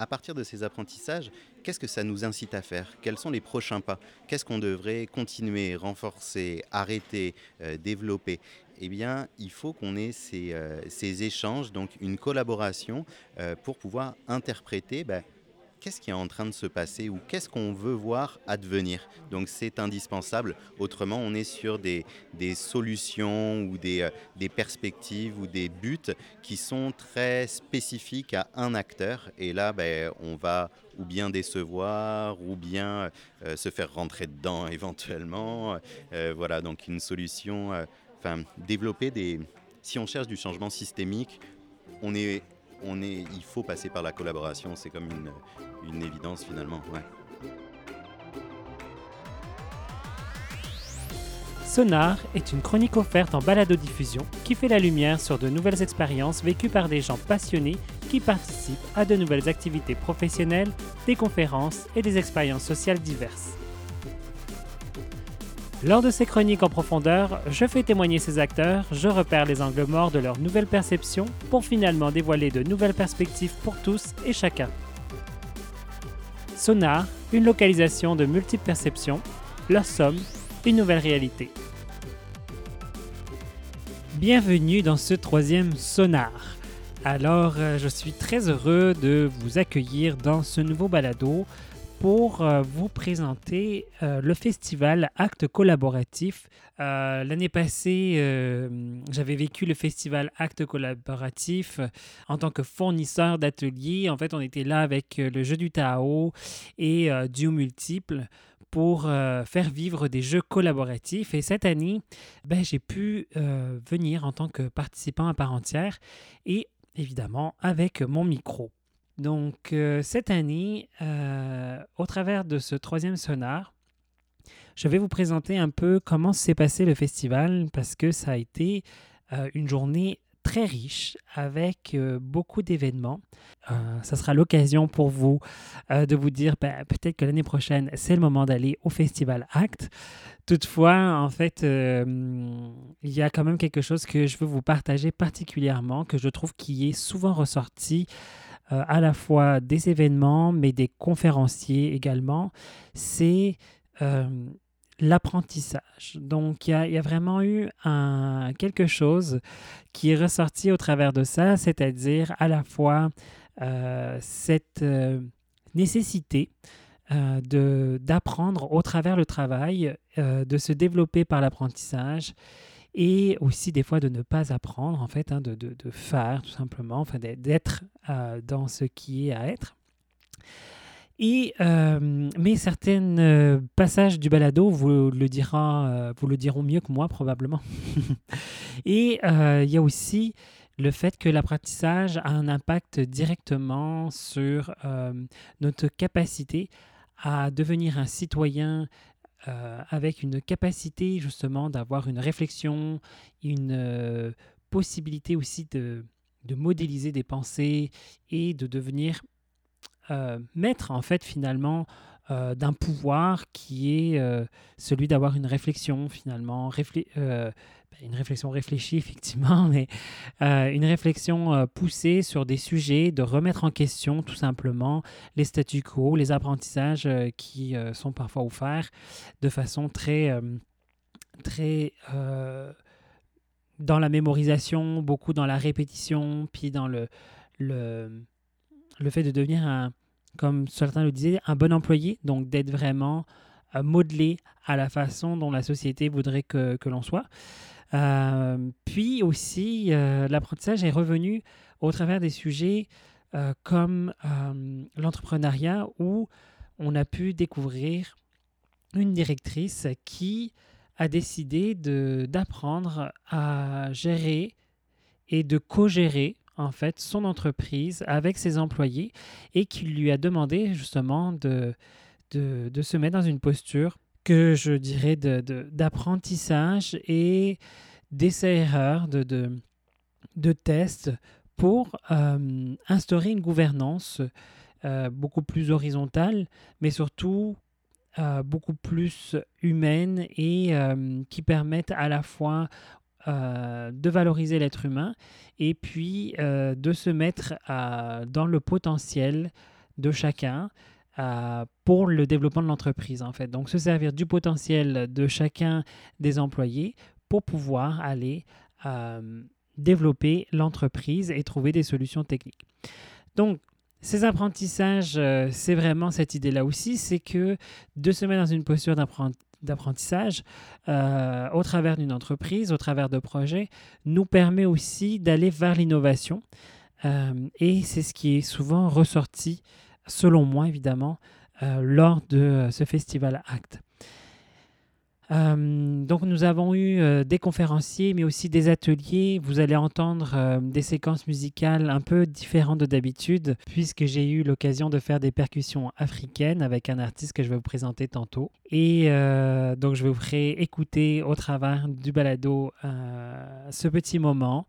À partir de ces apprentissages, qu'est-ce que ça nous incite à faire? Quels sont les prochains pas? Qu'est-ce qu'on devrait continuer, renforcer, arrêter, euh, développer? Eh bien, il faut qu'on ait ces, euh, échanges, donc une collaboration euh, pour pouvoir interpréter ben, qu'est-ce qui est en train de se passer ou qu'est-ce qu'on veut voir advenir? Donc c'est indispensable, autrement on est sur des, solutions ou euh, des, perspectives ou des buts qui sont très spécifiques à un acteur et là ben, on va ou bien décevoir ou bien euh, se faire rentrer dedans éventuellement. Euh, voilà, donc une solution, enfin développer des... Si on cherche du changement systémique, on est on est, il faut passer par la collaboration, c'est comme une, une évidence finalement. Sonar est une chronique offerte en balado-diffusion qui fait la lumière sur de nouvelles expériences vécues par des gens passionnés qui participent à de nouvelles activités professionnelles, des conférences et des expériences sociales diverses. Lors de ces chroniques en profondeur, je fais témoigner ces acteurs, je repère les angles morts de leurs nouvelles perceptions pour finalement dévoiler de nouvelles perspectives pour tous et chacun. Sonar, une localisation de multiples perceptions, leur somme, une nouvelle réalité. Bienvenue dans ce troisième Sonar. Alors, euh, je suis très heureux de vous accueillir dans ce nouveau balado pour euh, vous présenter euh, le festival Acte collaboratif. Euh, l'année passée, j'avais vécu le festival Acte collaboratif en tant que fournisseur d'ateliers. En fait, on était là avec le jeu du Tao et Duo Multiple pour faire vivre des jeux collaboratifs. Et cette année, ben, j'ai pu venir en tant que participant à part entière et évidemment avec mon micro. Donc, euh, cette année, euh, au travers de ce troisième sonar, je vais vous présenter un peu comment s'est passé le festival parce que ça a été euh, une journée très riche avec beaucoup d'événements. ça sera l'occasion pour vous de vous dire ben, peut-être que l'année prochaine, c'est le moment d'aller au festival Act. Toutefois, en fait, il y a quand même quelque chose que je veux vous partager particulièrement, que je trouve qui est souvent ressorti euh, à la fois des événements, mais des conférenciers également, c'est euh, l'apprentissage. Donc, il y, a vraiment eu quelque chose qui est ressorti au travers de ça, c'est-à-dire à la fois euh, cette nécessité d'apprendre au travers le travail, de se développer par l'apprentissage et aussi des fois de ne pas apprendre, en fait, hein, de, de, faire tout simplement, enfin, d'être euh, dans ce qui est à être. Et, euh, mais certains euh, passages du balado vous le, dira, vous le diront mieux que moi probablement. et il y a aussi le fait que l'apprentissage a un impact directement sur notre capacité à devenir un citoyen euh, avec une capacité justement d'avoir une réflexion, une euh, possibilité aussi de, modéliser des pensées et de devenir euh, maître en fait finalement d'un pouvoir qui est celui d'avoir une réflexion finalement, une réflexion réfléchie, effectivement, mais euh, une réflexion euh, poussée sur des sujets, de remettre en question tout simplement les statu quo, les apprentissages euh, qui sont parfois offerts de façon très, très dans la mémorisation, beaucoup dans la répétition, puis dans le, le, le fait de devenir un, comme certains le disaient, un bon employé, donc d'être vraiment modelé à la façon dont la société voudrait que, que l'on soit. Euh, puis aussi, euh, l'apprentissage est revenu au travers des sujets euh, comme l'entrepreneuriat où on a pu découvrir une directrice qui a décidé d'apprendre à gérer et de co-gérer en fait son entreprise avec ses employés et qui lui a demandé justement de, de, de se mettre dans une posture que je dirais d'apprentissage et d'essais-erreurs, de, de, tests pour euh, instaurer une gouvernance euh, beaucoup plus horizontale, mais surtout euh, beaucoup plus humaine et qui permette à la fois de valoriser l'être humain et puis de se mettre dans le potentiel de chacun pour le développement de l'entreprise, en fait. Donc, se servir du potentiel de chacun des employés pour pouvoir aller euh, développer l'entreprise et trouver des solutions techniques. Donc, ces apprentissages, euh, c'est vraiment cette idée-là aussi, c'est que de se mettre dans une posture d'apprentissage au travers d'une entreprise, au travers de projets, nous permet aussi d'aller vers l'innovation. et c'est ce qui est souvent ressorti selon moi évidemment, euh, lors de euh, ce festival ACT. Euh, donc nous avons eu des conférenciers, mais aussi des ateliers. Vous allez entendre des séquences musicales un peu différentes de d'habitude, puisque j'ai eu l'occasion de faire des percussions africaines avec un artiste que je vais vous présenter tantôt. Et donc je vous ferai écouter au travers du balado ce petit moment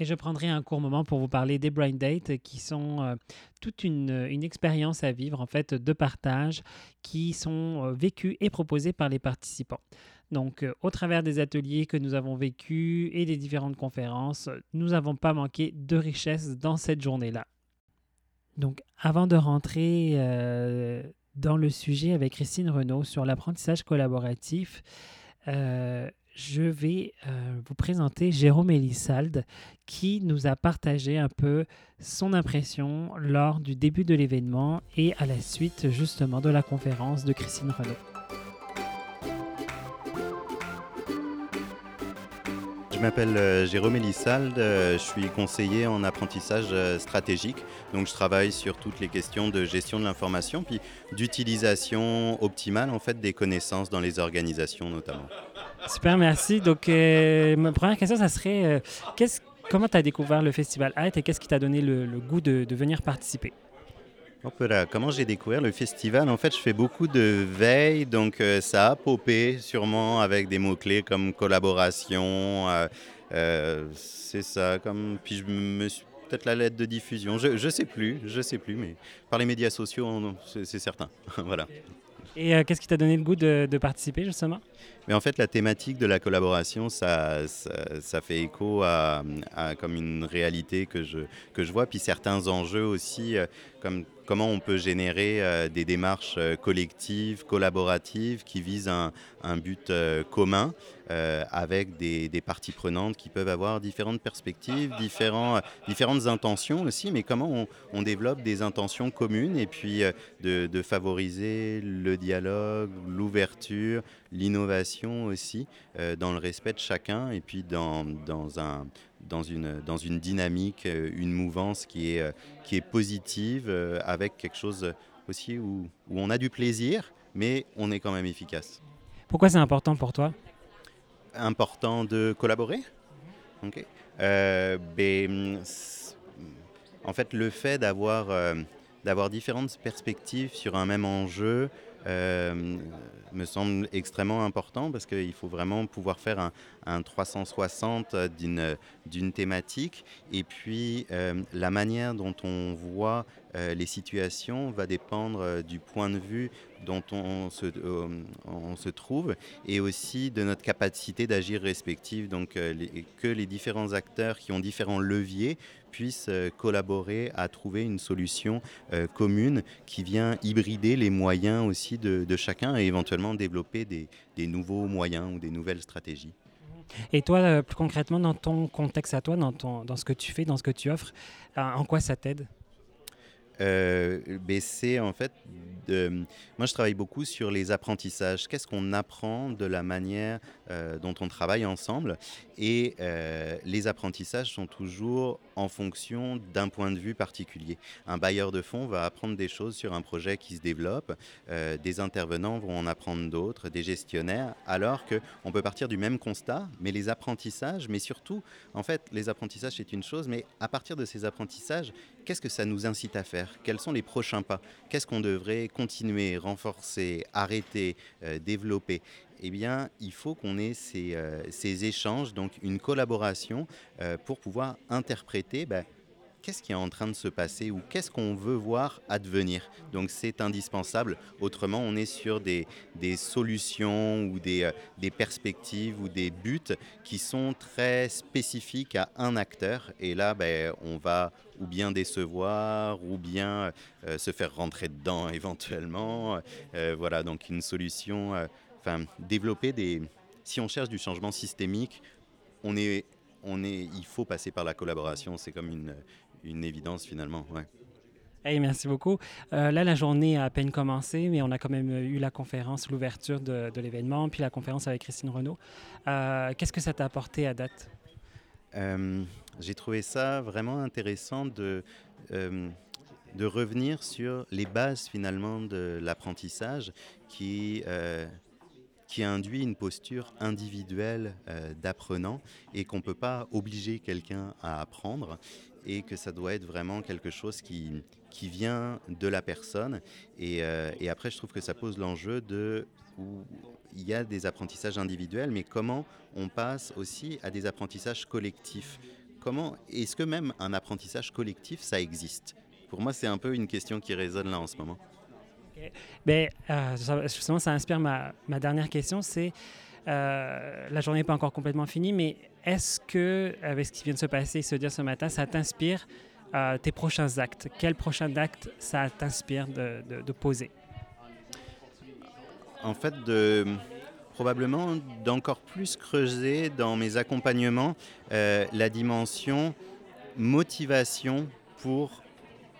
et je prendrai un court moment pour vous parler des Brain Dates, qui sont euh, toute une, une, expérience à vivre, en fait, de partage, qui sont euh, vécues et proposées par les participants. Donc, euh, au travers des ateliers que nous avons vécus et des différentes conférences, nous n'avons pas manqué de richesse dans cette journée-là. Donc, avant de rentrer dans le sujet avec Christine Renaud sur l'apprentissage collaboratif, je vais euh, vous présenter Jérôme Elissalde qui nous a partagé un peu son impression lors du début de l'événement et à la suite justement de la conférence de Christine Renaud. Je m'appelle euh, Jérôme Elissalde, euh, je suis conseiller en apprentissage euh, stratégique. Donc je travaille sur toutes les questions de gestion de l'information puis d'utilisation optimale en fait des connaissances dans les organisations notamment. Super, merci. Donc ma première question, ça serait comment tu as découvert le festival ART et qu'est-ce qui t'a donné le, goût de venir participer? Comment j'ai découvert le festival? En fait, je fais beaucoup de veille, donc euh, ça a popé sûrement avec des mots-clés comme collaboration. Euh, euh, c'est ça, comme. Puis je me suis. Peut-être la lettre de diffusion, je ne sais plus, je sais plus, mais par les médias sociaux, c'est certain. voilà. Et qu'est-ce qui t'a donné le goût de, participer justement? Mais en fait, la thématique de la collaboration, ça, ça, fait écho à, à, comme une réalité que je, que je vois, puis certains enjeux aussi, comme comment on peut générer euh, des démarches euh, collectives, collaboratives, qui visent un, but euh, commun avec des, parties prenantes qui peuvent avoir différentes perspectives, différentes intentions aussi, mais comment on, développe des intentions communes et puis de, favoriser le dialogue, l'ouverture, l'innovation aussi, dans le respect de chacun et puis dans un dans une, dans une dynamique, euh, une mouvance qui est, euh, qui est positive, euh, avec quelque chose aussi où, où, on a du plaisir, mais on est quand même efficace. Pourquoi c'est important pour toi? Important de collaborer? Ok. Ben, en fait, le fait d'avoir d'avoir différentes perspectives sur un même enjeu, euh, me semble extrêmement important parce qu'il faut vraiment pouvoir faire un, un 360 d'une thématique. Et puis, euh, la manière dont on voit euh, les situations va dépendre du point de vue dont on se, on se trouve et aussi de notre capacité d'agir respective. Donc, que les différents acteurs qui ont différents leviers puissent euh, collaborer à trouver une solution euh, commune qui vient hybrider les moyens aussi de, chacun et éventuellement développer des, nouveaux moyens ou des nouvelles stratégies. Et toi, euh, plus concrètement, dans ton contexte à toi, dans, ce que tu fais, dans ce que tu offres, en quoi ça t'aide? Euh, c'est en fait, de, moi je travaille beaucoup sur les apprentissages. Qu'est-ce qu'on apprend de la manière euh, dont on travaille ensemble? Et euh, les apprentissages sont toujours en fonction d'un point de vue particulier. Un bailleur de fonds va apprendre des choses sur un projet qui se développe, euh, des intervenants vont en apprendre d'autres, des gestionnaires, alors qu'on peut partir du même constat, mais les apprentissages, mais surtout, en fait, les apprentissages c'est une chose, mais à partir de ces apprentissages, qu'est-ce que ça nous incite à faire? Quels sont les prochains pas? Qu'est-ce qu'on devrait continuer, renforcer, arrêter, euh, développer? Eh bien, il faut qu'on ait ces, euh, échanges, donc une collaboration euh, pour pouvoir interpréter ben, qu'est-ce qui est en train de se passer ou qu'est-ce qu'on veut voir advenir? Donc c'est indispensable. Autrement, on est sur des, des solutions ou des, euh, des, perspectives ou des buts qui sont très spécifiques à un acteur. Et là, ben, on va ou bien décevoir ou bien euh, se faire rentrer dedans éventuellement. Euh, voilà, donc une solution, enfin, développer des... Si on cherche du changement systémique, on est on est, il faut passer par la collaboration. C'est comme une, une évidence finalement. Ouais. Hey, merci beaucoup. Euh, là, la journée a à peine commencé, mais on a quand même eu la conférence, l'ouverture de, de l'événement, puis la conférence avec Christine Renaud. Euh, Qu'est-ce que ça t'a apporté à date? Euh, J'ai trouvé ça vraiment intéressant de, euh, de revenir sur les bases finalement de l'apprentissage qui qui induit une posture individuelle euh, d'apprenant et qu'on ne peut pas obliger quelqu'un à apprendre et que ça doit être vraiment quelque chose qui, qui vient de la personne. Et, euh, après, je trouve que ça pose l'enjeu de il y a des apprentissages individuels, mais comment on passe aussi à des apprentissages collectifs Comment est-ce que même un apprentissage collectif, ça existe? Pour moi, c'est un peu une question qui résonne là en ce moment. Bien, euh, justement, ça inspire ma, ma dernière question, c'est euh, la journée n'est pas encore complètement finie, mais est-ce que, avec ce qui vient de se passer, se dire ce matin, ça t'inspire euh, tes prochains actes? Quel prochain acte ça t'inspire de, poser? En fait, probablement d'encore plus creuser dans mes accompagnements euh, la dimension motivation pour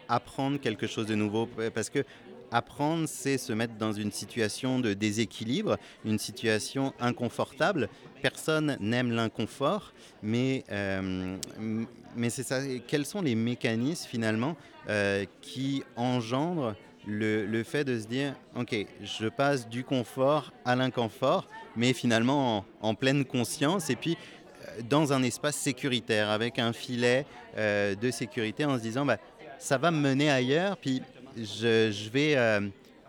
apprendre quelque chose de nouveau. Parce que apprendre, c'est se mettre dans une situation de déséquilibre, une situation inconfortable. Personne n'aime l'inconfort, mais, euh, mais c'est ça. Quels sont les mécanismes finalement euh, qui engendrent le, le, fait de se dire, OK, je passe du confort à l'inconfort, mais finalement en, pleine conscience, et puis euh, dans un espace sécuritaire, avec un filet de sécurité, en se disant, bah, ça va me mener ailleurs, puis je, vais, euh,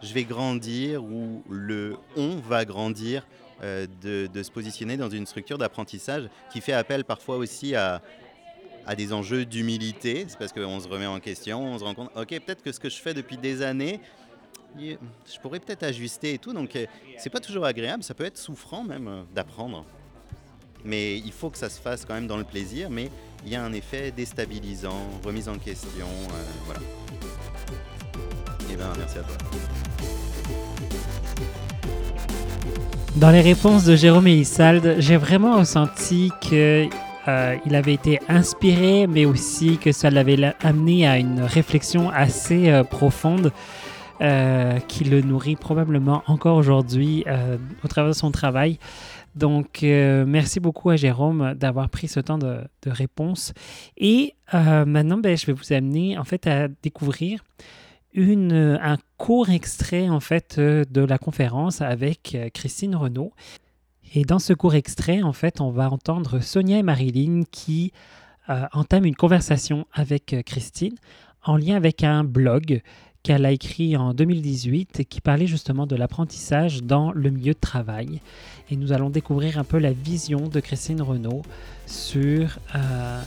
je vais grandir ou le on va grandir euh, de, se positionner dans une structure d'apprentissage qui fait appel parfois aussi à, des enjeux d'humilité. C'est parce qu'on se remet en question, on se rend compte, ok, peut-être que ce que je fais depuis des années, je pourrais peut-être ajuster et tout. Donc, euh, c'est pas toujours agréable, ça peut être souffrant même d'apprendre. Mais il faut que ça se fasse quand même dans le plaisir, mais il y a un effet déstabilisant, remise en question, voilà. Merci à toi. Dans les réponses de Jérôme et j'ai vraiment ressenti que euh, il avait été inspiré, mais aussi que ça l'avait amené à une réflexion assez euh, profonde euh, qui le nourrit probablement encore aujourd'hui euh, au travers de son travail. Donc, merci beaucoup à Jérôme d'avoir pris ce temps de, de réponse. Et maintenant, ben, je vais vous amener en fait à découvrir une, un court extrait en fait de la conférence avec Christine Renaud. Et dans ce court extrait, en fait, on va entendre Sonia et Marilyn qui euh, entament une conversation avec Christine en lien avec un blog qu'elle a écrit en 2018 et qui parlait justement de l'apprentissage dans le milieu de travail. Et nous allons découvrir un peu la vision de Christine Renaud sur euh,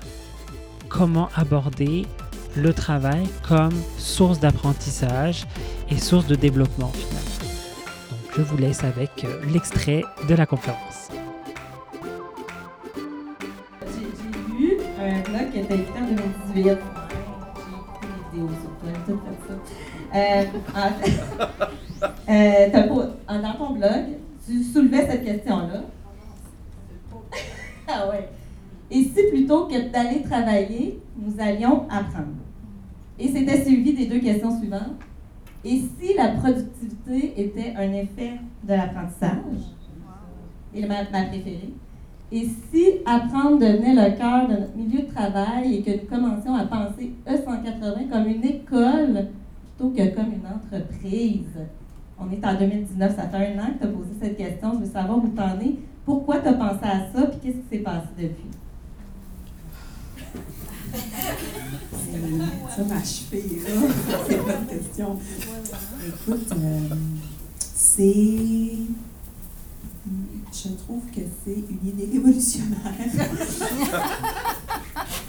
comment aborder le travail comme source d'apprentissage et source de développement finalement. Je vous laisse avec euh, l'extrait de la conférence. J'ai lu un blog qui était écrit en 2018. J'ai vidéos sur. Euh, en, euh, dans ton blog, tu soulevais cette question-là. ah ouais. Et si plutôt que d'aller travailler, nous allions apprendre? Et c'était suivi des deux questions suivantes. Et si la productivité était un effet de l'apprentissage, et ma, préférée, et si apprendre devenait le cœur de notre milieu de travail et que nous commencions à penser E180 comme une école plutôt que comme une entreprise? On est en 2019, ça fait un an que tu as posé cette question. Je veux savoir où tu en es. Pourquoi tu as pensé à ça, puis qu'est-ce qui s'est passé depuis? Ça m'a achevé, là. C'est une question. Écoute, euh, c'est. Je trouve que c'est une idée révolutionnaire.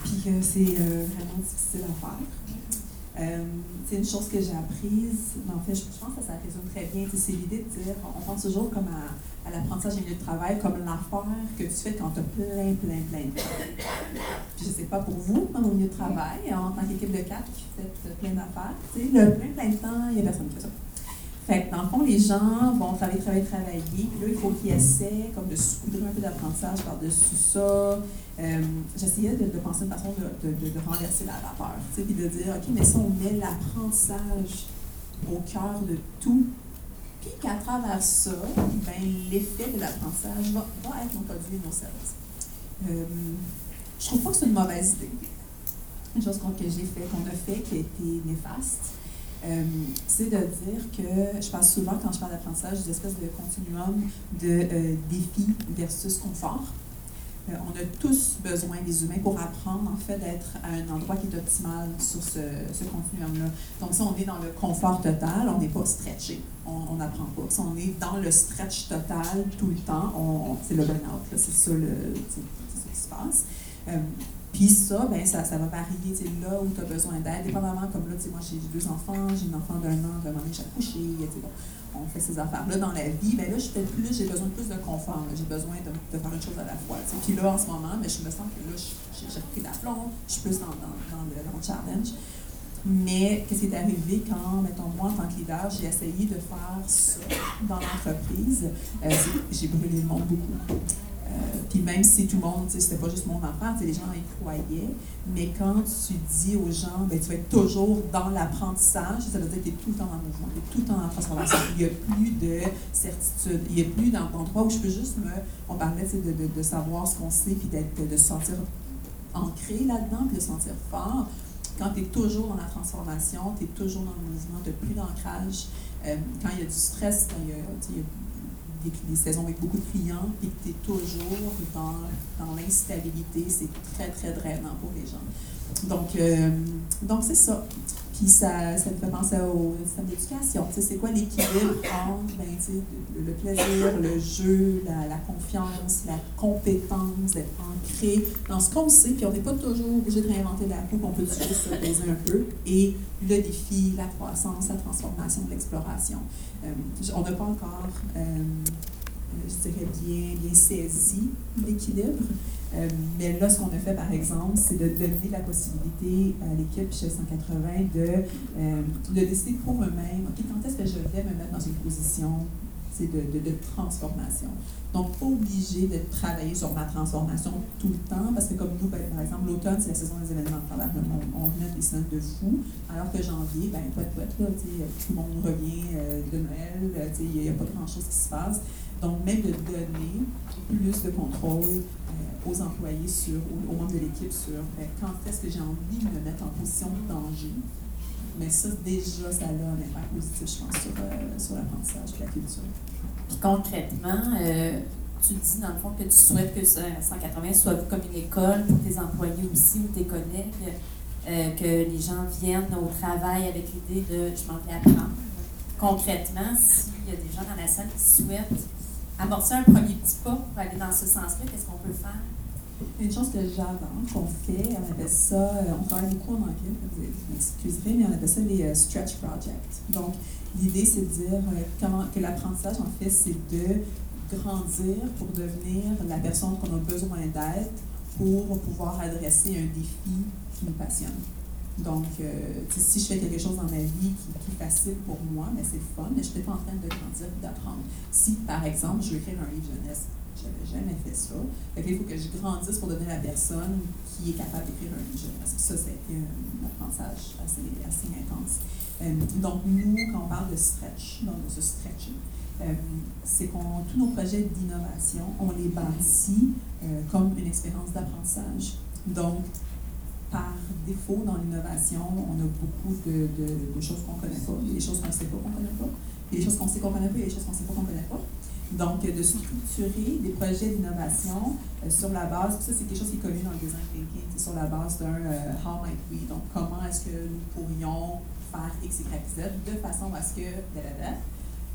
Puis que c'est euh, vraiment difficile à faire. Euh, c'est une chose que j'ai apprise, mais en fait, je, pense que ça résume très bien. C'est l'idée de dire, on pense toujours comme à, l'apprentissage du milieu de travail comme l'affaire que tu fais quand tu as plein, plein, plein de temps. Puis je sais pas pour vous, dans au milieu de travail, en tant qu'équipe de quatre qui fait plein d'affaires, le plein, plein de temps, il n'y a personne qui fait ça. Fait que dans le fond, les gens vont travailler, travailler, travailler, puis là, il faut qu'ils essaient comme de saupoudrer un peu d'apprentissage par-dessus ça. Euh, j'essayais de, penser une façon de, renverser la vapeur, puis de dire, OK, mais si on met l'apprentissage au cœur de tout, puis qu'à travers ça, ben, l'effet de l'apprentissage va, va, être nos produits et nos services. Euh, je trouve pas que c'est une mauvaise idée. Une chose que j'ai fait, qu'on a fait, qui a été néfaste, euh, c'est de dire que je parle souvent, quand je parle d'apprentissage, des espèces de continuum de euh, défi versus confort. Euh, on a tous besoin, des humains, pour apprendre, en fait, d'être à un endroit qui est optimal sur ce, ce continuum-là. Donc, si on est dans le confort total, on n'est pas stretché, on n'apprend pas. Si on est dans le stretch total tout le temps, c'est le burn-out, c'est ça, ça qui se passe. Puis ça, ben, ça, ça va varier là où tu as besoin d'aide, dépendamment, comme là, moi j'ai deux enfants, j'ai une enfant d'un an, d'un an j'ai accouché, bon, on fait ces affaires-là dans la vie, ben là, je plus, j'ai besoin de plus de confort, j'ai besoin de, faire une chose à la fois. Puis là, en ce moment, ben, je me sens que là, j'ai repris l'aplomb, je suis plus dans, le, challenge. Mais qu'est-ce qui est arrivé quand, mettons, moi, en tant que leader, j'ai essayé de faire ça dans l'entreprise? Euh, j'ai brûlé le monde beaucoup. Euh, puis même si tout le monde, c'était pas juste mon enfant, les gens y croyaient, mais quand tu dis aux gens, ben, tu vas être toujours dans l'apprentissage, ça veut dire que tu es tout le temps en mouvement, tu es tout le temps en transformation. Il n'y a plus de certitude, il n'y a plus d'endroit où je peux juste me. On parlait de, savoir ce qu'on sait, puis de se sentir ancré là-dedans, puis de se sentir fort. Quand tu es toujours dans la transformation, tu es toujours dans le mouvement, tu n'as plus d'ancrage. Euh, quand il y a du stress, quand il y a, des, saisons avec beaucoup de clients, et que tu es toujours dans, dans l'instabilité, c'est très, très drainant pour les gens. Donc, euh, donc c'est ça. Puis ça, ça me fait penser au système d'éducation. C'est quoi l'équilibre entre ben, le, plaisir, le jeu, la, confiance, la compétence, d'être ancré dans ce qu'on sait, puis on n'est pas toujours obligé de réinventer la roue, on peut juste se poser un peu, et le défi, la croissance, la transformation, l'exploration. Euh, on n'a pas encore, euh, je dirais, bien, bien saisi l'équilibre. Euh, mais là, ce qu'on a fait, par exemple, c'est de donner la possibilité à l'équipe chez 180 de, euh, de décider pour eux-mêmes, OK, quand est-ce que je vais me mettre dans une position de, de, de, transformation? Donc, pas obligé de travailler sur ma transformation tout le temps, parce que comme nous, ben, par exemple, l'automne, c'est la saison des événements de travail. On, on venait des semaines de fou, alors que janvier, ben, toi, là, tout le monde revient euh, de Noël, il n'y a pas grand-chose qui se passe. Donc, même de donner plus de contrôle euh, aux employés, sur, aux, membres de l'équipe sur ben, quand est-ce que j'ai envie de me mettre en position de danger. Mais ça, déjà, ça a un impact positif, je pense, sur, euh, sur l'apprentissage et la culture. Puis concrètement, euh, tu dis dans le fond que tu souhaites que 180 soit comme une école pour tes employés aussi ou tes collègues, que les gens viennent au travail avec l'idée de je m'en vais apprendre. Concrètement, s'il y a des gens dans la salle qui souhaitent amorcer un premier petit pas pour aller dans ce sens-là, qu'est-ce qu'on peut faire? Une chose que j'adore, qu'on fait, on appelle ça, euh, on travaille beaucoup en anglais, vous m'excuserez, mais on appelle ça les euh, stretch projects. Donc, l'idée, c'est de dire euh, que l'apprentissage, en fait, c'est de grandir pour devenir la personne qu'on a besoin d'être pour pouvoir adresser un défi qui nous passionne. Donc, euh, si je fais quelque chose dans ma vie qui, est facile pour moi, mais c'est fun, mais je suis pas en train de grandir et d'apprendre. Si, par exemple, je veux écrire un livre jeunesse, je n'avais jamais fait ça. il faut que je grandisse pour devenir la personne qui est capable d'écrire un livre jeunesse. Ça, ça a été un apprentissage assez, assez intense. Euh, donc, nous, quand on parle de stretch, donc de ce stretching, euh, c'est qu'on tous nos projets d'innovation, on les bâtit comme une expérience d'apprentissage. Donc, par défaut dans l'innovation, on a beaucoup de, de, choses qu'on ne connaît pas. Des choses qu'on ne sait pas qu'on ne connaît pas. Des choses qu'on sait qu'on ne connaît pas, il y a des choses qu'on ne sait pas qu'on ne connaît pas. Donc, de structurer des projets d'innovation euh, sur la base, ça c'est quelque chose qui est connu dans le design thinking, c'est sur la base d'un euh, how might we, donc comment est-ce que nous pourrions faire X, Y, Z de façon à ce que,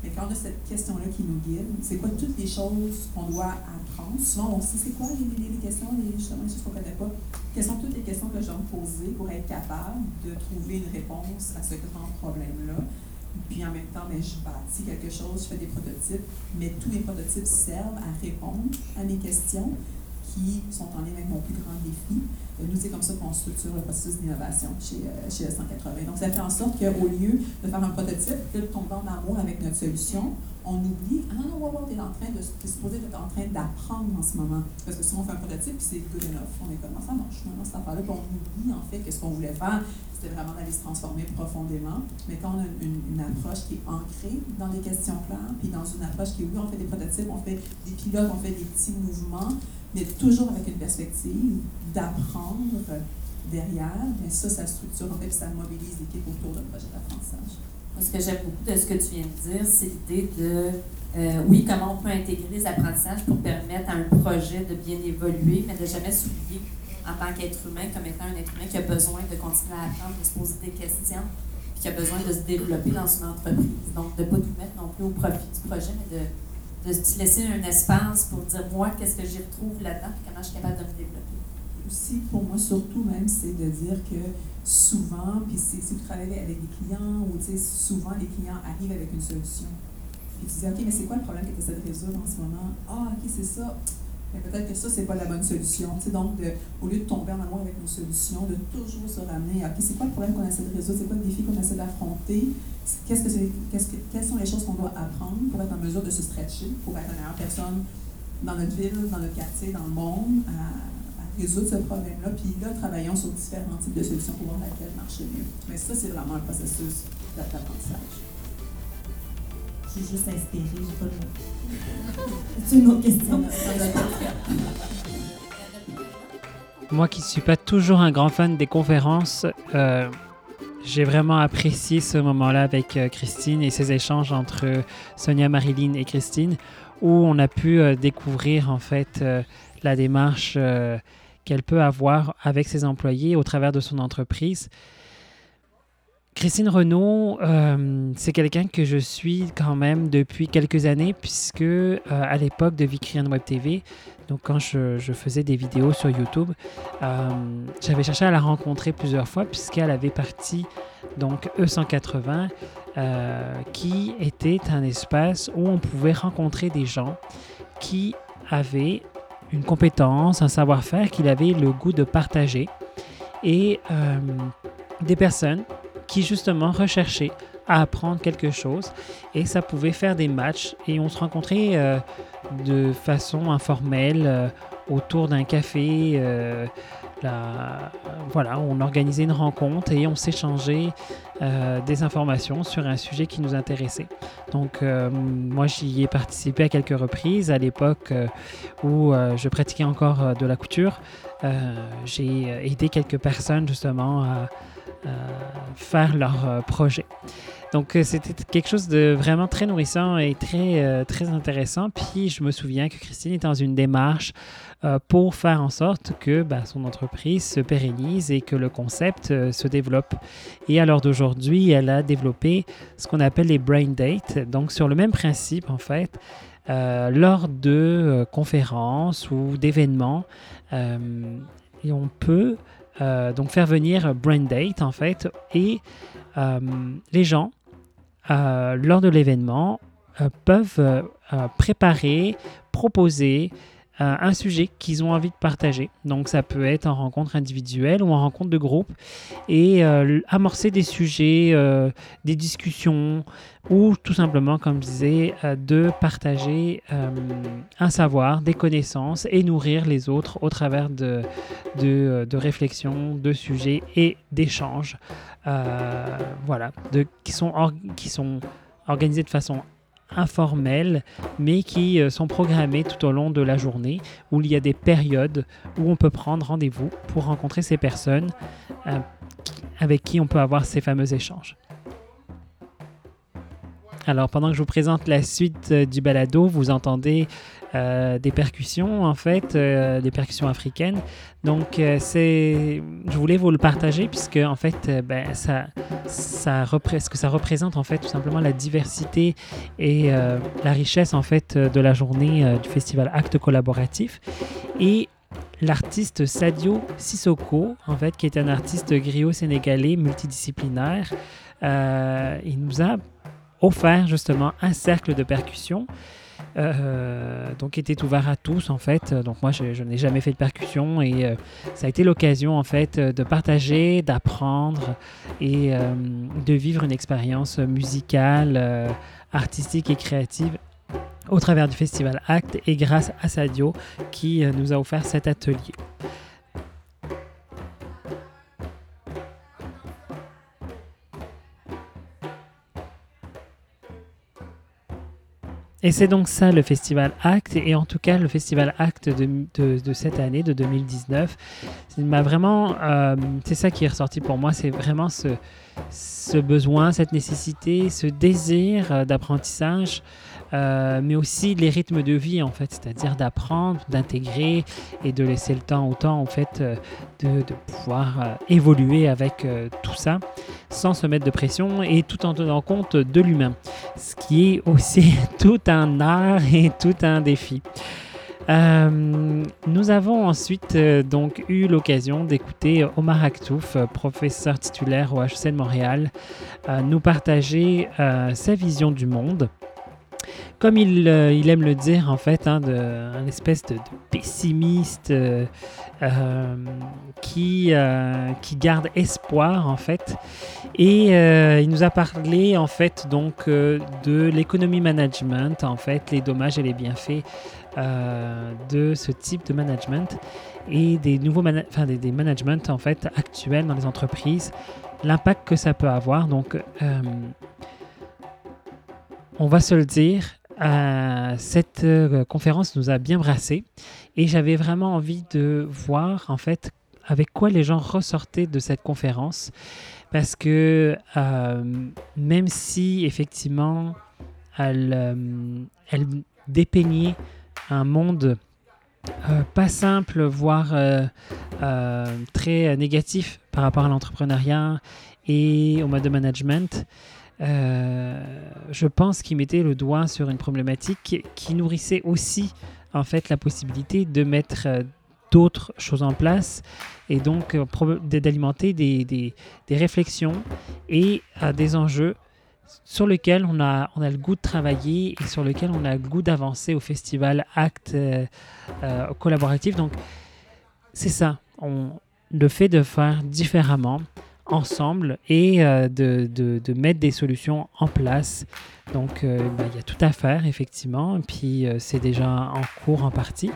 Mais quand on a cette question-là qui nous guide, c'est quoi toutes les choses qu'on doit apprendre? Souvent, on sait c'est quoi les, questions, les, justement, choses qu'on ne connaît pas. Quelles sont toutes les questions que je dois me poser pour être capable de trouver une réponse à ce grand problème-là? Puis en même temps, ben, je bâtis quelque chose, je fais des prototypes, mais tous mes prototypes servent à répondre à mes questions qui sont en lien avec mon plus grand défi. Nous, c'est comme ça qu'on structure le processus d'innovation chez, euh, chez 180. Donc, ça fait en sorte qu'au lieu de faire un prototype, de tomber en amour avec notre solution, on oublie, ah non, non, tu es en train de, es supposé être en train d'apprendre en ce moment. Parce que si on fait un prototype, puis c'est good enough, on est comme, ah, ça marche, non, cette affaire-là, on oublie en fait que ce qu'on voulait faire, c'était vraiment d'aller se transformer profondément. Mais quand on a une, approche qui est ancrée dans des questions claires, puis dans une approche qui, oui, on fait des prototypes, on fait des pilotes, on fait des petits mouvements, mais toujours avec une perspective d'apprendre derrière, mais ça, ça structure, en fait, ça mobilise l'équipe autour d'un projet d'apprentissage. Ce que j'aime beaucoup de ce que tu viens de dire, c'est l'idée de, euh, oui, comment on peut intégrer les apprentissages pour permettre à un projet de bien évoluer, mais de jamais s'oublier en tant qu'être humain, comme étant un être humain qui a besoin de continuer à apprendre, de se poser des questions, puis qui a besoin de se développer dans une entreprise. Donc, de ne pas tout mettre non plus au profit du projet, mais de de se laisser un espace pour dire moi qu'est-ce que j'y retrouve là-dedans comment je suis capable de me développer. Aussi, pour moi, surtout même, c'est de dire que souvent, puis si vous travaillez avec des clients ou souvent les clients arrivent avec une solution. Et tu dis, OK, mais c'est quoi le problème que tu de résoudre en ce moment? Ah, OK, c'est ça mais peut-être que ça, c'est pas la bonne solution. donc, de, au lieu de tomber en amour avec nos solutions, de toujours se ramener à OK, c'est quoi le problème qu'on essaie de résoudre, c'est quoi le défi qu'on essaie d'affronter, qu'est-ce que c'est, qu'est-ce que, quelles sont les choses qu'on doit apprendre pour être en mesure de se stretcher, pour être la meilleure personne dans notre ville, dans notre quartier, dans le monde, à, résoudre ce problème-là? Puis là, travaillons sur différents types de solutions pour voir laquelle marche mieux. Mais ça, c'est vraiment un processus d'apprentissage. Je suis juste inspirée, j'ai pas de C'est une autre question. Moi qui ne suis pas toujours un grand fan des conférences, euh, j'ai vraiment apprécié ce moment-là avec euh, Christine et ces échanges entre Sonia, Marilyn et Christine, où on a pu euh, découvrir en fait la démarche qu'elle peut avoir avec ses employés au travers de son entreprise. Christine Renaud, euh, c'est quelqu'un que je suis quand même depuis quelques années, puisque euh, à l'époque de Vicrian Web TV, donc quand je, faisais des vidéos sur YouTube, euh, j'avais cherché à la rencontrer plusieurs fois, puisqu'elle avait parti donc E180, qui était un espace où on pouvait rencontrer des gens qui avaient une compétence, un savoir-faire qu'il avait le goût de partager, et des personnes qui justement recherchaient à apprendre quelque chose et ça pouvait faire des matchs et on se rencontrait euh, de façon informelle euh, autour d'un café. Euh, voilà, on organisait une rencontre et on s'échangeait des informations sur un sujet qui nous intéressait. Donc moi j'y ai participé à quelques reprises à l'époque où je pratiquais encore de la couture. J'ai aidé quelques personnes justement à euh, faire leur projet. Donc euh, c'était quelque chose de vraiment très nourrissant et très, très intéressant. Puis je me souviens que Christine est dans une démarche pour faire en sorte que bah, son entreprise se pérennise et que le concept se développe. Et à l'heure d'aujourd'hui, elle a développé ce qu'on appelle les brain dates. Donc sur le même principe en fait, lors de conférences ou d'événements, et on peut euh, donc faire venir Brain Date en fait et euh, les gens euh, lors de l'événement peuvent préparer, proposer un sujet qu'ils ont envie de partager. Donc ça peut être en rencontre individuelle ou en rencontre de groupe et amorcer des sujets, des discussions ou tout simplement, comme je disais, de partager un savoir, des connaissances et nourrir les autres au travers de, de, réflexions, de sujets et d'échanges. voilà, qui, sont qui sont organisés de façon informels, mais qui euh, sont programmés tout au long de la journée, où il y a des périodes où on peut prendre rendez-vous pour rencontrer ces personnes euh, avec qui on peut avoir ces fameux échanges. Alors, pendant que je vous présente la suite euh, du balado, vous entendez euh, des percussions, en fait, euh, des percussions africaines. Donc, euh, c'est, je voulais vous le partager puisque, en fait, ben, ça, ça ce que ça représente, en fait, tout simplement la diversité et la richesse, en fait, de la journée du festival Acte collaboratif. Et l'artiste Sadio Sissoko, en fait, qui est un artiste griot-sénégalais multidisciplinaire, euh, il nous a offert justement un cercle de percussion. Euh, donc était ouvert à tous en fait. Donc moi je, n'ai jamais fait de percussion et euh, ça a été l'occasion en fait euh, de partager, d'apprendre et euh, de vivre une expérience musicale, artistique et créative au travers du festival Act et grâce à Sadio qui nous a offert cet atelier. Et c'est donc ça le festival Act, et en tout cas le festival Act de, cette année, de 2019. Il m'a vraiment, euh, c'est ça qui est ressorti pour moi, c'est vraiment ce, ce besoin, cette nécessité, ce désir euh, d'apprentissage, euh, mais aussi les rythmes de vie en fait, c'est-à-dire d'apprendre, d'intégrer et de laisser le temps au temps en fait euh, de, pouvoir euh, évoluer avec tout ça sans se mettre de pression et tout en tenant compte de l'humain, ce qui est aussi tout un art et tout un défi. Nous avons ensuite donc eu l'occasion d'écouter Omar Aktouf, professeur titulaire au HEC de Montréal, nous partager sa vision du monde. Comme il, euh, il aime le dire, en fait, hein, un espèce de, pessimiste euh, euh, qui, garde espoir, en fait. Et il nous a parlé, en fait, donc de l'économie management, en fait, les dommages et les bienfaits de ce type de management et des nouveaux enfin, des, des managements en fait actuels dans les entreprises, l'impact que ça peut avoir. Donc, on va se le dire, euh, cette euh, conférence nous a bien brassé et j'avais vraiment envie de voir en fait avec quoi les gens ressortaient de cette conférence parce que euh, même si effectivement elle, dépeignait un monde pas simple, voire très négatif par rapport à l'entrepreneuriat et au mode de management. Euh, je pense qu'il mettait le doigt sur une problématique qui, nourrissait aussi en fait la possibilité de mettre euh, d'autres choses en place et donc euh, d'alimenter des, des- réflexions et des enjeux sur lesquels on a, on a le goût de travailler et sur lesquels on a le goût d'avancer au festival Acte euh, collaboratif. Donc, c'est ça. Le fait de faire différemment, ensemble, et euh, de, de- de mettre des solutions en place. Donc, euh, bah, il y a tout à faire, effectivement. Et puis, euh, c'est déjà en cours en partie.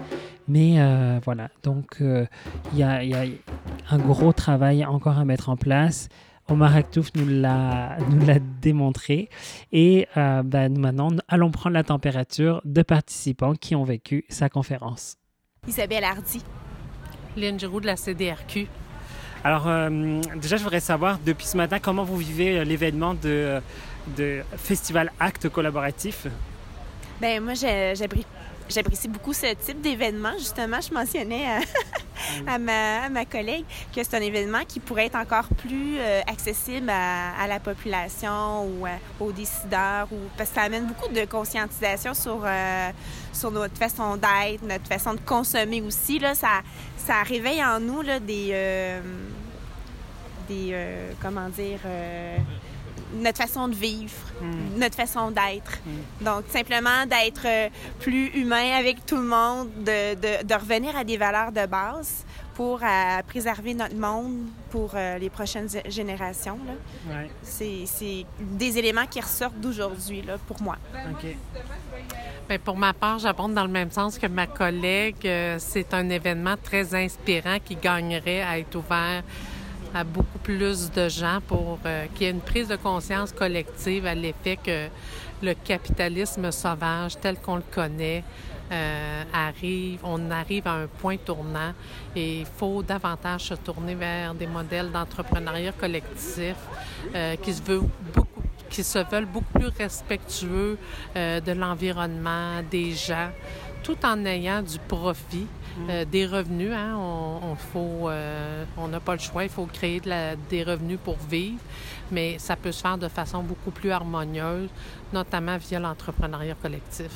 Mais euh, voilà. Donc, euh, il y, a, il y a un gros travail encore à mettre en place. Omar Aktouf nous l'a nous l'a démontré. Et euh, ben, nous, maintenant, allons prendre la température de participants qui ont vécu sa conférence. Isabelle Hardy. Lynn Giroux de la CDRQ. Alors, euh, déjà, je voudrais savoir, depuis ce matin, comment vous vivez euh, l'événement de, de Festival Acte collaboratif? Ben moi, j'ai- j'appré- j'apprécie beaucoup ce type d'événement. Justement, je mentionnais à, à ma, à ma collègue que c'est un événement qui pourrait être encore plus euh, accessible à, à la population ou aux décideurs, ou, parce que ça amène beaucoup de conscientisation sur, euh, sur notre façon d'être, notre façon de consommer aussi. Là, ça, ça réveille en nous là, des... euh, des euh, comment dire... euh, notre façon de vivre, Hmm. notre façon d'être. Donc, simplement d'être plus humain avec tout le monde, de, de- de revenir à des valeurs de base pour euh, préserver notre monde pour euh, les prochaines gé- générations. là. Ouais, C'est c'est des éléments qui ressortent d'aujourd'hui là, pour moi. OK. Bien, pour ma part, j'abonde dans le même sens que ma collègue. Euh, C'est un événement très inspirant qui gagnerait à être ouvert à beaucoup plus de gens pour euh, qu'il y ait une prise de conscience collective à l'effet que le capitalisme sauvage tel qu'on le connaît euh, arrive, on arrive à un point tournant et il faut davantage se tourner vers des modèles d'entrepreneuriat collectif euh, qui se veut beaucoup qui se veulent beaucoup plus respectueux euh, de l'environnement, des gens, tout en ayant du profit. Euh, des revenus, hein, on, on faut, euh, on n'a pas le choix, il faut créer de la- des revenus pour vivre, mais ça peut se faire de façon beaucoup plus harmonieuse, notamment via l'entrepreneuriat collectif.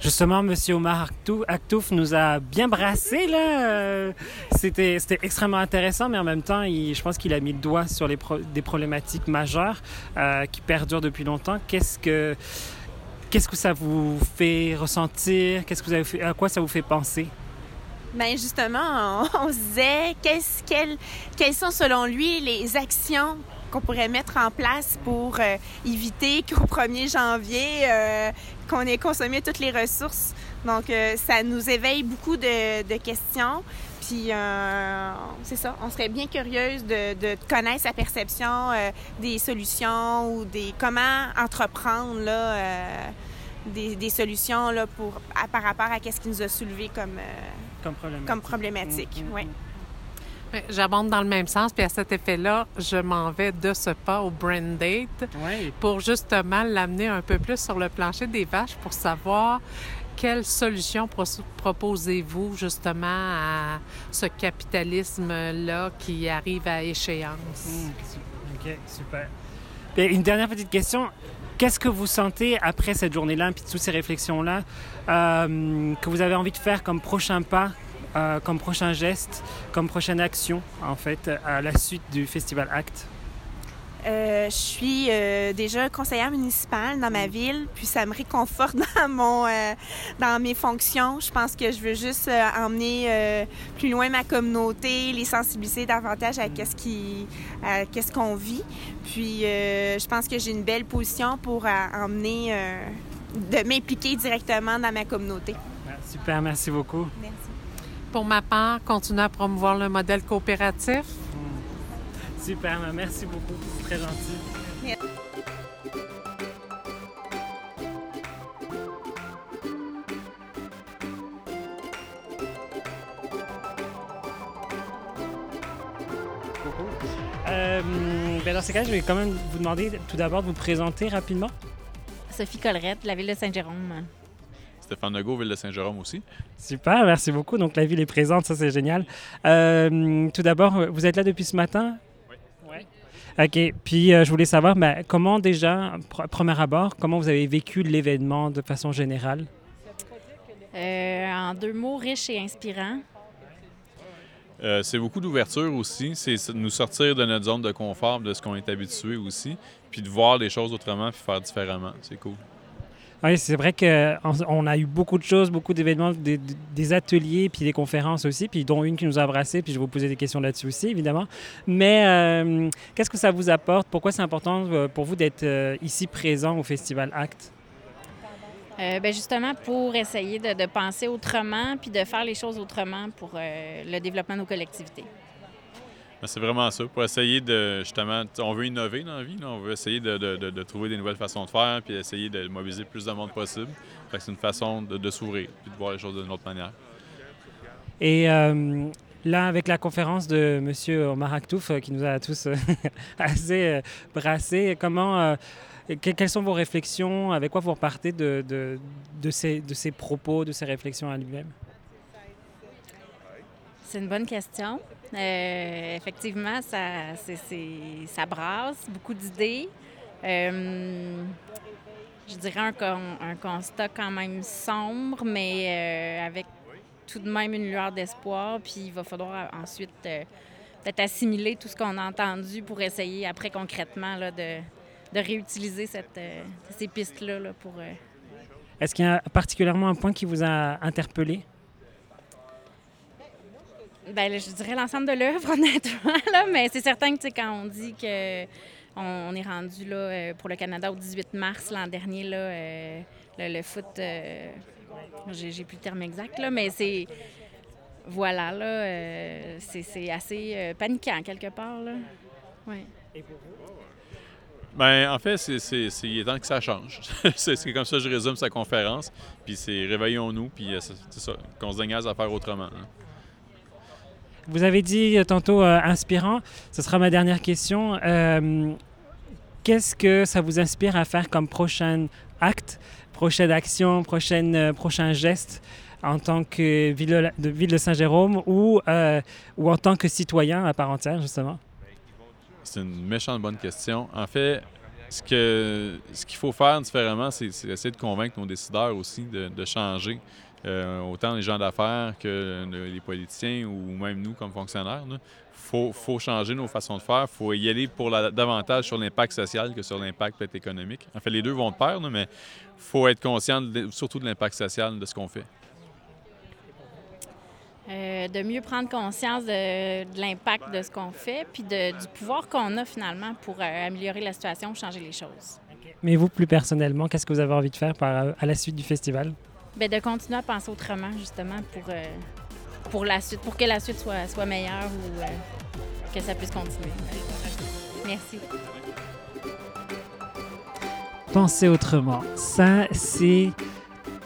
Justement, M. Omar Aktou- Aktouf nous a bien brassé là. Euh, C'était extrêmement intéressant, mais en même temps, je pense qu'il a mis le doigt sur des problématiques majeures euh, qui perdurent depuis longtemps. Qu'est-ce que qu'est-ce que ça vous fait ressentir? Qu'est-ce que vous avez fait, à quoi ça vous fait penser? Ben justement, on, on se disait qu'est-ce, quelles sont selon lui les actions qu'on pourrait mettre en place pour euh, éviter qu'au 1er janvier, euh, qu'on ait consommé toutes les ressources. Donc, euh, ça nous éveille beaucoup de, de questions. Puis, c'est ça, on serait bien curieuse de, de connaître sa perception des solutions ou des comment entreprendre là, des, des solutions là, pour, à- par rapport à ce qui nous a soulevé comme, comme problématique comme problématique. Mm, mm, ouais. J'abonde dans le même sens, puis à cet effet-là, je m'en vais de ce pas au Brand Date pour justement l'amener un peu plus sur le plancher des vaches pour savoir quelle solution proposez-vous justement à ce capitalisme-là qui arrive à échéance? Mm, su- Ok, super. Et une dernière petite question. Qu'est-ce que vous sentez après cette journée-là, puis toutes ces réflexions-là, euh, que vous avez envie de faire comme prochain pas, euh, comme prochain geste, comme prochaine action, en fait, à la suite du Festival Act? Euh, je suis euh, déjà conseillère municipale dans ma ville, puis ça me réconforte dans mon euh, dans mes fonctions. Je pense que je veux juste emmener plus loin ma communauté, les sensibiliser davantage à qu'est-ce qui à qu'est-ce qu'on vit. Puis je pense que j'ai une belle position pour emmener de m'impliquer directement dans ma communauté. Super, merci beaucoup. Merci. Pour ma part, continuer à promouvoir le modèle coopératif. Super, merci beaucoup. C'est très gentil. Euh, ben dans ces cas, je vais quand même vous demander tout d'abord de vous présenter rapidement. Sophie Collerette, de la ville de Saint-Jérôme. Stéphane Legault, Ville de Saint-Jérôme aussi. Super, merci beaucoup. Donc la ville est présente, ça c'est génial. Euh, tout d'abord, vous êtes là depuis ce matin? Oui. Ouais. OK. Puis euh, je voulais savoir, ben, comment déjà, pr- premier abord, comment vous avez vécu l'événement de façon générale? Euh, en deux mots, riche et inspirant. Euh, c'est beaucoup d'ouverture aussi. C'est nous sortir de notre zone de confort, de ce qu'on est habitué aussi, puis de voir les choses autrement, puis faire différemment. C'est cool. Oui, c'est vrai qu'on on a eu beaucoup de choses, beaucoup d'événements, des, ateliers, puis des conférences aussi, puis dont une qui nous a embrassés, puis je vais vous poser des questions là-dessus aussi, évidemment. Mais euh, qu'est-ce que ça vous apporte? Pourquoi c'est important euh, pour vous d'être euh, ici présent au Festival Act? Euh, ben justement, pour essayer de, penser autrement puis de faire les choses autrement pour le développement de nos collectivités. Mais C'est vraiment ça. Pour essayer de, justement, on veut innover dans la vie, là. on veut essayer de, de- de- trouver des nouvelles façons de faire, puis essayer de mobiliser le plus de monde possible. C'est une façon de, s'ouvrir, puis de voir les choses d'une autre manière. Et euh, là, avec la conférence de M. Omar Aktouf, euh, qui nous a tous euh, assez brassés, comment, que- quelles sont vos réflexions? Avec quoi vous repartez de, de, de ces, de ces propos, de ces réflexions à lui-même? C'est une bonne question. Euh, effectivement, ça, ça brasse beaucoup d'idées. Euh, je dirais un, con- un constat quand même sombre, mais euh, avec tout de même une lueur d'espoir. Puis il va falloir ensuite peut-être assimiler tout ce qu'on a entendu pour essayer après concrètement là, de, réutiliser ces pistes-là là, pour... Est-ce qu'il y a particulièrement un point qui vous a interpellé? Là, je dirais l'ensemble de l'œuvre, honnêtement, là, mais c'est certain que quand on dit que on, est rendu là euh, pour le Canada au 18 mars l'an dernier, là, euh, le, foot, euh, j'ai plus le terme exact, là, mais c'est. Voilà, là, c'est assez paniquant quelque part. Là. Ouais. Ben, en fait, c'est, il est temps que ça change. c'est, comme ça que je résume sa conférence. Puis c'est réveillons-nous, puis c'est, ça, qu'on se dégaze à faire autrement. hein. Vous avez dit euh, tantôt euh, inspirant. Ce sera ma dernière question. Euh, qu'est-ce que ça vous inspire à faire comme prochain acte, prochaine action, prochaine, prochain geste en tant que ville de, ville de Saint-Jérôme ou, ou en tant que citoyen à part entière, justement? C'est une méchante bonne question. En fait, ce que ce qu'il faut faire différemment, c'est essayer de convaincre nos décideurs aussi de changer. Euh, autant les gens d'affaires que les politiciens ou même nous comme fonctionnaires. Il faut, faut, changer nos façons de faire. Il faut y aller pour la, davantage sur l'impact social que sur l'impact économique. En fait, les deux vont de pair, mais il faut être conscient surtout de l'impact social de ce qu'on fait. Euh, de mieux prendre conscience de, l'impact de ce qu'on fait, puis de, du pouvoir qu'on a finalement pour euh, améliorer la situation, changer les choses. Mais vous, plus personnellement, qu'est-ce que vous avez envie de faire par, à la suite du festival? Bien, de continuer à penser autrement, justement, pour, euh, pour la suite, pour que la suite soit, soit meilleure ou que ça puisse continuer. Merci. Penser autrement, ça, c'est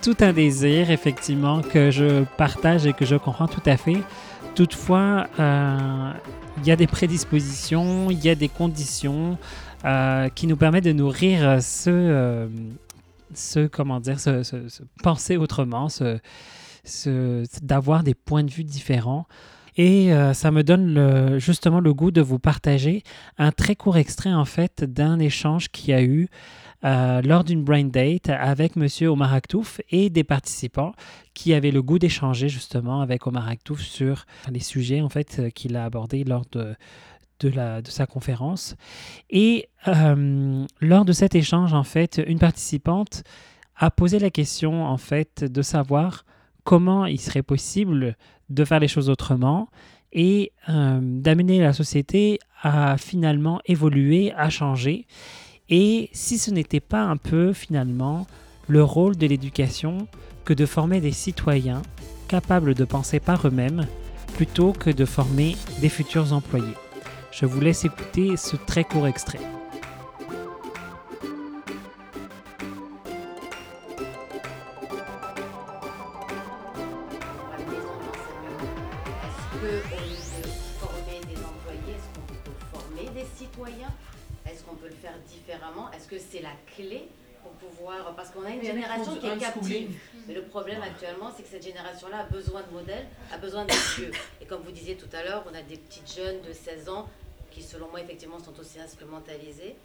tout un désir, effectivement, que je partage et que je comprends tout à fait. Toutefois, euh, il y a des prédispositions, il y a des conditions euh, qui nous permettent de nourrir ce, euh, ce comment dire, ce, penser autrement, ce, d'avoir des points de vue différents. Et ça me donne justement le goût de vous partager un très court extrait en fait d'un échange qui a eu euh, lors d'une brain date avec M. Omar Aktouf et des participants qui avaient le goût d'échanger justement avec Omar Aktouf sur les sujets en fait qu'il a abordés lors de, de, sa conférence. Et euh, lors de cet échange, en fait, une participante a posé la question en fait de savoir comment il serait possible de faire les choses autrement et euh, d'amener la société à finalement évoluer, à changer. Et si ce n'était pas un peu finalement le rôle de l'éducation que de former des citoyens capables de penser par eux-mêmes plutôt que de former des futurs employés? Je vous laisse écouter ce très court extrait. On a une génération qui est captive. Mais le problème actuellement, c'est que cette génération-là a besoin de modèles, a besoin d'yeux. Et comme vous disiez tout à l'heure, on a des petites jeunes de 16 ans qui, selon moi, effectivement, sont aussi instrumentalisées.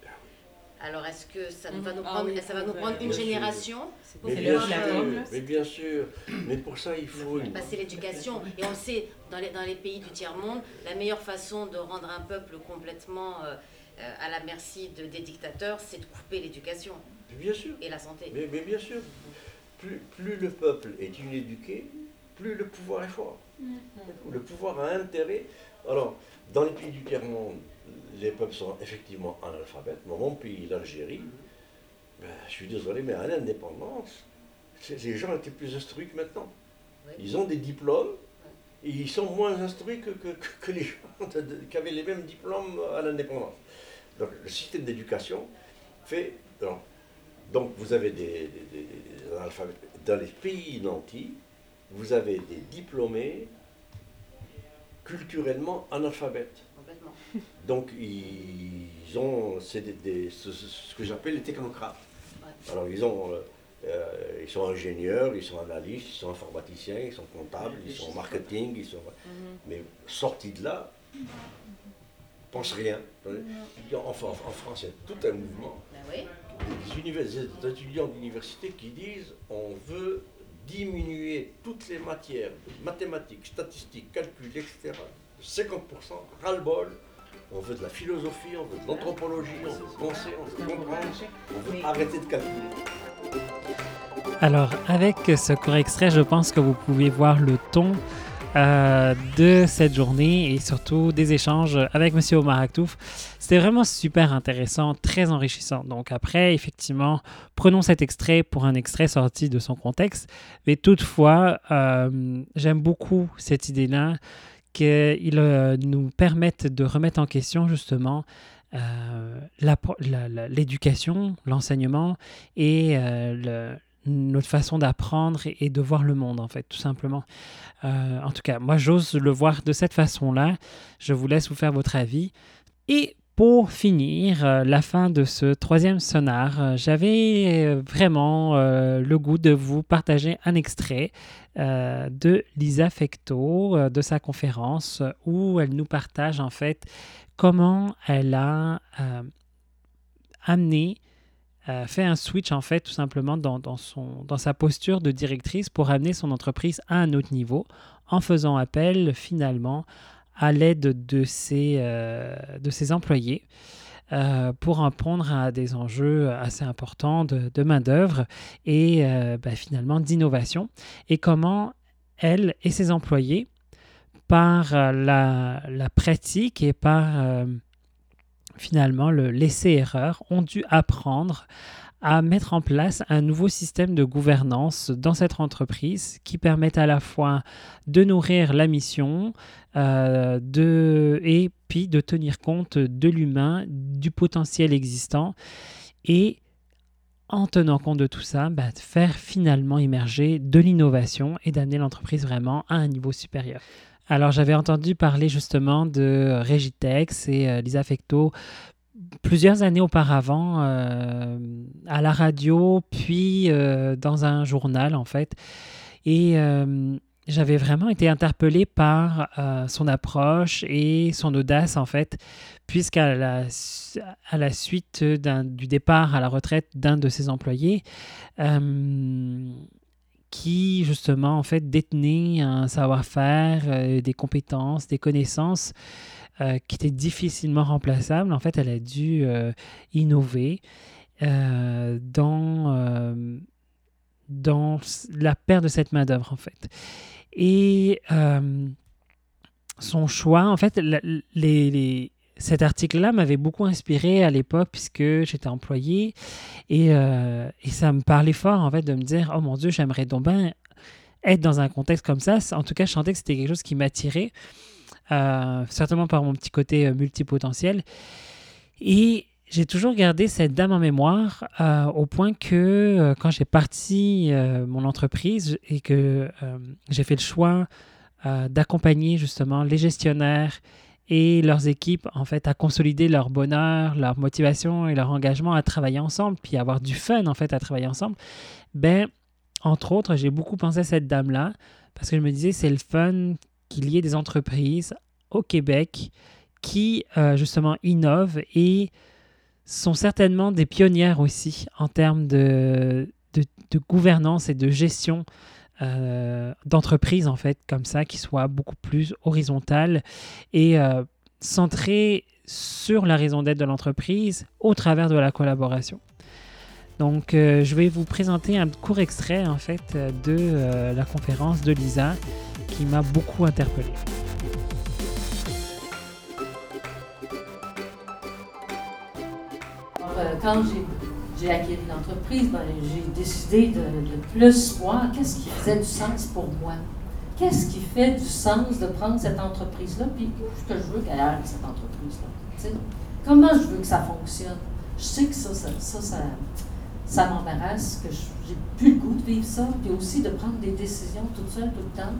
Alors, est-ce que ça va nous ah prendre, ça va nous prendre une génération mais bien, sûr, mais bien sûr, mais pour ça, il faut... Passer l'éducation. Et on le sait, dans les, dans les pays du tiers-monde, la meilleure façon de rendre un peuple complètement euh, euh, à la merci de, des dictateurs, c'est de couper l'éducation. Bien sûr. Et la santé. Mais, bien sûr. Plus, plus, le peuple est inéduqué, plus le pouvoir est fort. Mm-hmm. Le pouvoir a intérêt. Alors, dans les pays du tiers-monde, les peuples sont effectivement analphabètes. Dans mon pays, l'Algérie, ben, je suis désolé, mais à l'indépendance, les gens étaient plus instruits que maintenant. Ils ont des diplômes et ils sont moins instruits que, que, que les gens qui avaient les mêmes diplômes à l'indépendance. Donc, le système d'éducation fait. Donc vous avez des, Dans les pays nantis, vous avez des diplômés culturellement analphabètes. Donc ils ont c'est des, ce, que j'appelle les technocrates. Alors ils ont euh, euh, ils sont ingénieurs, ils sont analystes, ils sont informaticiens, ils sont comptables, ils sont marketing, ils sont mhm. mais sortis de là, pensent rien. En, France, il y a tout un mouvement. Ben des, étudiants d'université qui disent on veut diminuer toutes les matières, mathématiques, statistiques, calcul, etc. 50%, ras-le-bol. On veut de la philosophie, on veut de l'anthropologie, on veut penser, on veut comprendre, on veut arrêter de calculer. Alors, avec ce court extrait, je pense que vous pouvez voir le ton euh, de cette journée et surtout des échanges avec M. Omar Aktouf. C'était vraiment super intéressant, très enrichissant. Donc après, effectivement, prenons cet extrait pour un extrait sorti de son contexte. Mais toutefois, euh, j'aime beaucoup cette idée-là qu'il euh, nous permette de remettre en question justement l'éducation, l'enseignement et le, notre façon d'apprendre et, de voir le monde, en fait, tout simplement. Euh, en tout cas, moi, j'ose le voir de cette façon-là. Je vous laisse vous faire votre avis. Et pour finir euh, la fin de ce troisième sonar, euh, j'avais vraiment le goût de vous partager un extrait de Lisa Fecto, de sa conférence, où elle nous partage en fait comment elle a amené fait un switch en fait tout simplement dans, son, dans sa posture de directrice pour amener son entreprise à un autre niveau en faisant appel finalement à l'aide de, ses, euh, de ses employés euh, pour répondre à des enjeux assez importants de, main-d'œuvre et euh, ben, finalement d'innovation. Et comment elle et ses employés, par la, la pratique et par finalement le laisser-erreur, ont dû apprendre à mettre en place un nouveau système de gouvernance dans cette entreprise qui permette à la fois de nourrir la mission euh, et puis de tenir compte de l'humain, du potentiel existant et en tenant compte de tout ça, bah, faire finalement émerger de l'innovation et d'amener l'entreprise vraiment à un niveau supérieur. Alors j'avais entendu parler justement de Regitex et euh, Lisa Fecto plusieurs années auparavant euh, à la radio, puis euh, dans un journal en fait. Et j'avais vraiment été interpellé par son approche et son audace en fait, puisqu'à la suite du départ à la retraite d'un de ses employés, qui justement en fait détenait un savoir-faire, des compétences, des connaissances euh, qui était difficilement remplaçable, en fait, elle a dû euh, innover euh, dans, dans la perte de cette main-d'œuvre, en fait. Et son choix, en fait, les, les, cet article-là m'avait beaucoup inspiré à l'époque puisque j'étais employé et, et, ça me parlait fort en fait de me dire oh mon dieu j'aimerais donc bien être dans un contexte comme ça en tout cas je sentais que c'était quelque chose qui m'attirait euh, certainement par mon petit côté euh, multipotentiel. Et j'ai toujours gardé cette dame en mémoire euh, au point que quand j'ai parti mon entreprise et que j'ai fait le choix d'accompagner justement les gestionnaires et leurs équipes en fait à consolider leur bonheur, leur motivation et leur engagement à travailler ensemble, puis avoir du fun en fait à travailler ensemble, ben entre autres, j'ai beaucoup pensé à cette dame-là parce que je me disais c'est le fun qu'il y ait des entreprises au Québec qui euh, justement innovent et sont certainement des pionnières aussi en termes de, de, gouvernance et de gestion euh, d'entreprises en fait comme ça qui soit beaucoup plus horizontale et euh, centrée sur la raison d'être de l'entreprise au travers de la collaboration. Donc, je vais vous présenter un court extrait en fait de la conférence de Lisa qui m'a beaucoup interpellé. Euh, acquis l'entreprise, ben, j'ai décidé de, plus voir qu'est-ce qui faisait du sens pour moi. Qu'est-ce qui fait du sens de prendre cette entreprise-là, puis où que je veux qu'elle aille, cette entreprise-là? Comment je veux que ça fonctionne? Je sais que ça, ça, ça, m'embarrasse, que j'ai plus le goût de vivre ça, puis aussi de prendre des décisions toute seule, tout le temps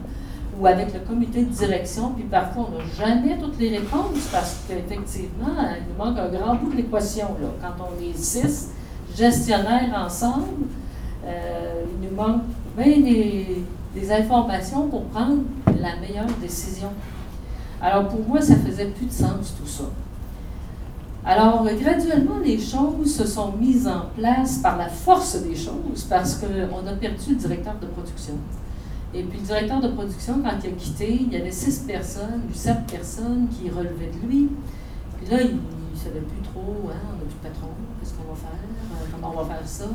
ou avec le comité de direction, puis parfois on n'a jamais toutes les réponses parce qu'effectivement, il nous manque un grand bout de l'équation. Quand on est six gestionnaires ensemble, euh, il nous manque bien des, informations pour prendre la meilleure décision. Alors pour moi, ça faisait plus de sens tout ça. Alors graduellement, les choses se sont mises en place par la force des choses parce qu'on a perdu le directeur de production. Et puis le directeur de production, quand il a quitté, il y avait six personnes, sept personnes qui relevaient de lui. Puis là, il savait plus trop, hein, on n'a plus de patron, qu'est-ce qu'on va faire, euh, comment on va faire ça?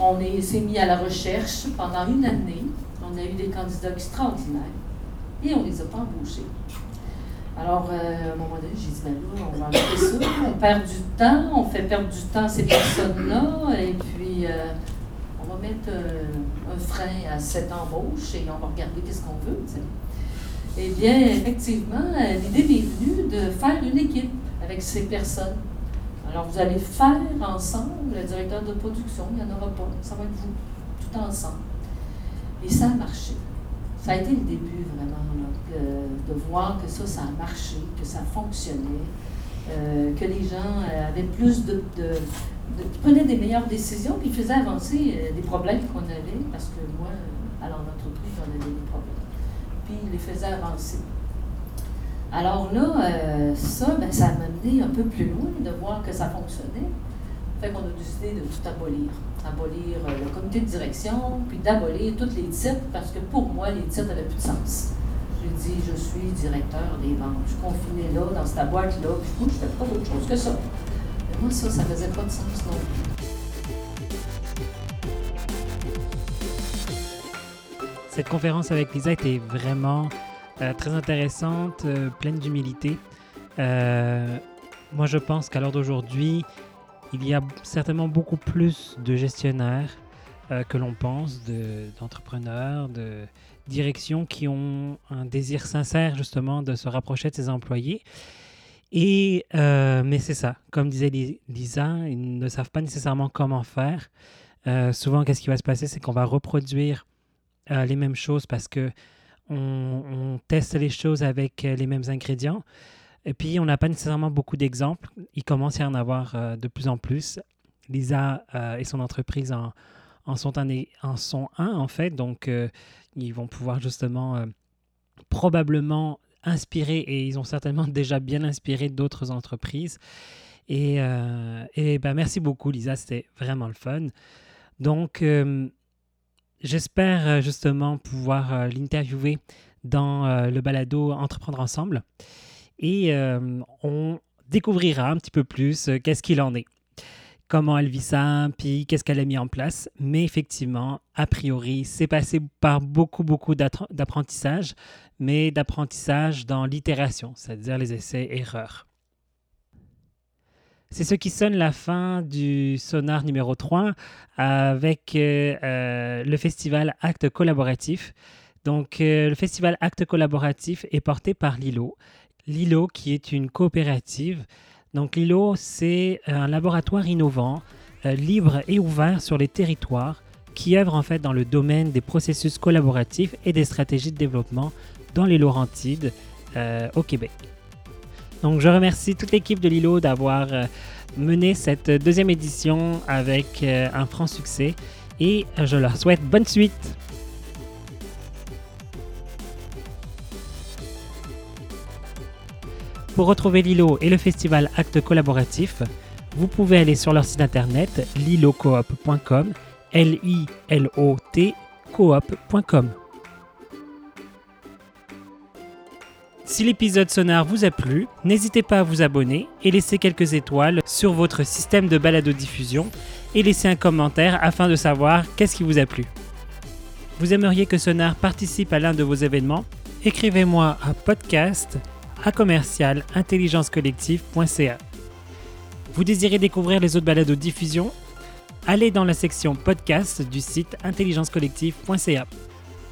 On s'est mis à la recherche pendant une année. On a eu des candidats extraordinaires et on ne les a pas embauchés. Alors, euh, à un moment donné, j'ai dit, ben là, on va arrêter ça. On perd du temps, on fait perdre du temps à ces personnes-là. Et puis, euh, on va mettre euh, un frein à cette embauche et on va regarder qu'est-ce qu'on veut. Eh bien, effectivement, l'idée m'est venue de faire une équipe avec ces personnes. Alors, vous allez faire ensemble, le directeur de production, il n'y en aura pas, ça va être vous, tout ensemble. Et ça a marché. Ça a été le début vraiment, de voir que ça, ça a marché, que ça fonctionnait. euh, que les gens avaient plus de, de, prenaient des meilleures décisions, puis faisaient avancer des problèmes qu'on avait, parce que moi, à l'entreprise, on avait des problèmes. Puis ils les faisaient avancer. Alors là, ça, ben, ça m'a amené un peu plus loin de voir que ça fonctionnait. Fait qu'on a décidé de tout abolir. Abolir le comité de direction, puis d'abolir tous les titres, parce que pour moi, les titres n'avaient plus de sens. J'ai dit, je suis directeur des ventes. Je suis confiné là, dans cette boîte-là, puis je ne fais pas d'autre chose que ça. Mais moi, ça, ça ne faisait pas de sens non plus. Cette conférence avec Lisa était vraiment euh, très intéressante, euh, pleine d'humilité. Euh, moi, je pense qu'à l'heure d'aujourd'hui, il y a certainement beaucoup plus de gestionnaires que l'on pense, d'entrepreneurs, de, directions qui ont un désir sincère justement de se rapprocher de ses employés. Et, euh, mais c'est ça, comme disait Lisa, ils ne savent pas nécessairement comment faire. Euh, souvent, qu'est-ce qui va se passer, c'est qu'on va reproduire euh, les mêmes choses parce que on, teste les choses avec les mêmes ingrédients. Et puis, on n'a pas nécessairement beaucoup d'exemples. Il commence à en avoir de plus en plus. Lisa et son entreprise en, sont un, en sont un en fait. Donc, ils vont pouvoir justement euh, probablement inspirer, et ils ont certainement déjà bien inspiré d'autres entreprises. Et, euh, ben, merci beaucoup, Lisa, c'était vraiment le fun. Donc, euh, j'espère justement pouvoir l'interviewer dans le balado Entreprendre ensemble. Et on découvrira un petit peu plus qu'est-ce qu'il en est comment elle vit ça, puis qu'est-ce qu'elle a mis en place. Mais effectivement, a priori, c'est passé par beaucoup, beaucoup d'apprentissage, mais d'apprentissage dans l'itération, c'est-à-dire les essais-erreurs. C'est ce qui sonne la fin du sonar numéro 3 avec euh, euh, le festival Acte collaboratif. Donc, euh, le festival Acte collaboratif est porté par Lilo. Lilo, qui est une coopérative donc l'ILO, c'est un laboratoire innovant, libre et ouvert sur les territoires qui œuvre en fait dans le domaine des processus collaboratifs et des stratégies de développement dans les Laurentides au Québec. Donc je remercie toute l'équipe de Lilo d'avoir euh, mené cette deuxième édition avec un franc succès et je leur souhaite bonne suite. Pour retrouver Lilo et le festival Acte Collaboratif, vous pouvez aller sur leur site internet lilocoop.com, L-I-L-O-T coop.com. Si l'épisode sonar vous a plu, n'hésitez pas à vous abonner et laisser quelques étoiles sur votre système de balado-diffusion et laisser un commentaire afin de savoir qu'est-ce qui vous a plu. Vous aimeriez que Sonar participe à l'un de vos événements? Écrivez-moi à podcast à. Vous désirez découvrir les autres balades de diffusion Allez dans la section podcast du site intelligencecollective.ca.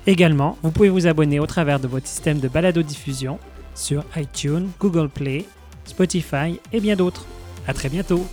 Également, vous pouvez vous abonner au travers de votre système de balado-diffusion sur iTunes, Google Play, Spotify et bien d'autres. À très bientôt!